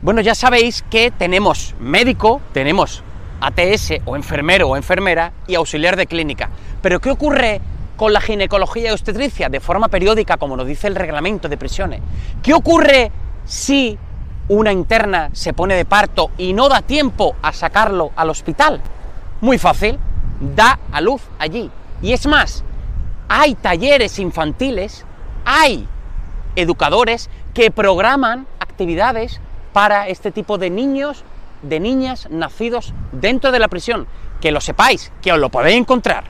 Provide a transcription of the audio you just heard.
Bueno, ya sabéis que tenemos médico, tenemos ATS o enfermero o enfermera y auxiliar de clínica. Pero ¿qué ocurre con la ginecología y obstetricia de forma periódica, como nos dice el reglamento de prisiones? ¿Qué ocurre si una interna se pone de parto y no da tiempo a sacarlo al hospital? Muy fácil, da a luz allí. Y es más, hay talleres infantiles, hay educadores que programan actividades para este tipo de niños, de niñas nacidos dentro de la prisión. Que lo sepáis, que os lo podéis encontrar.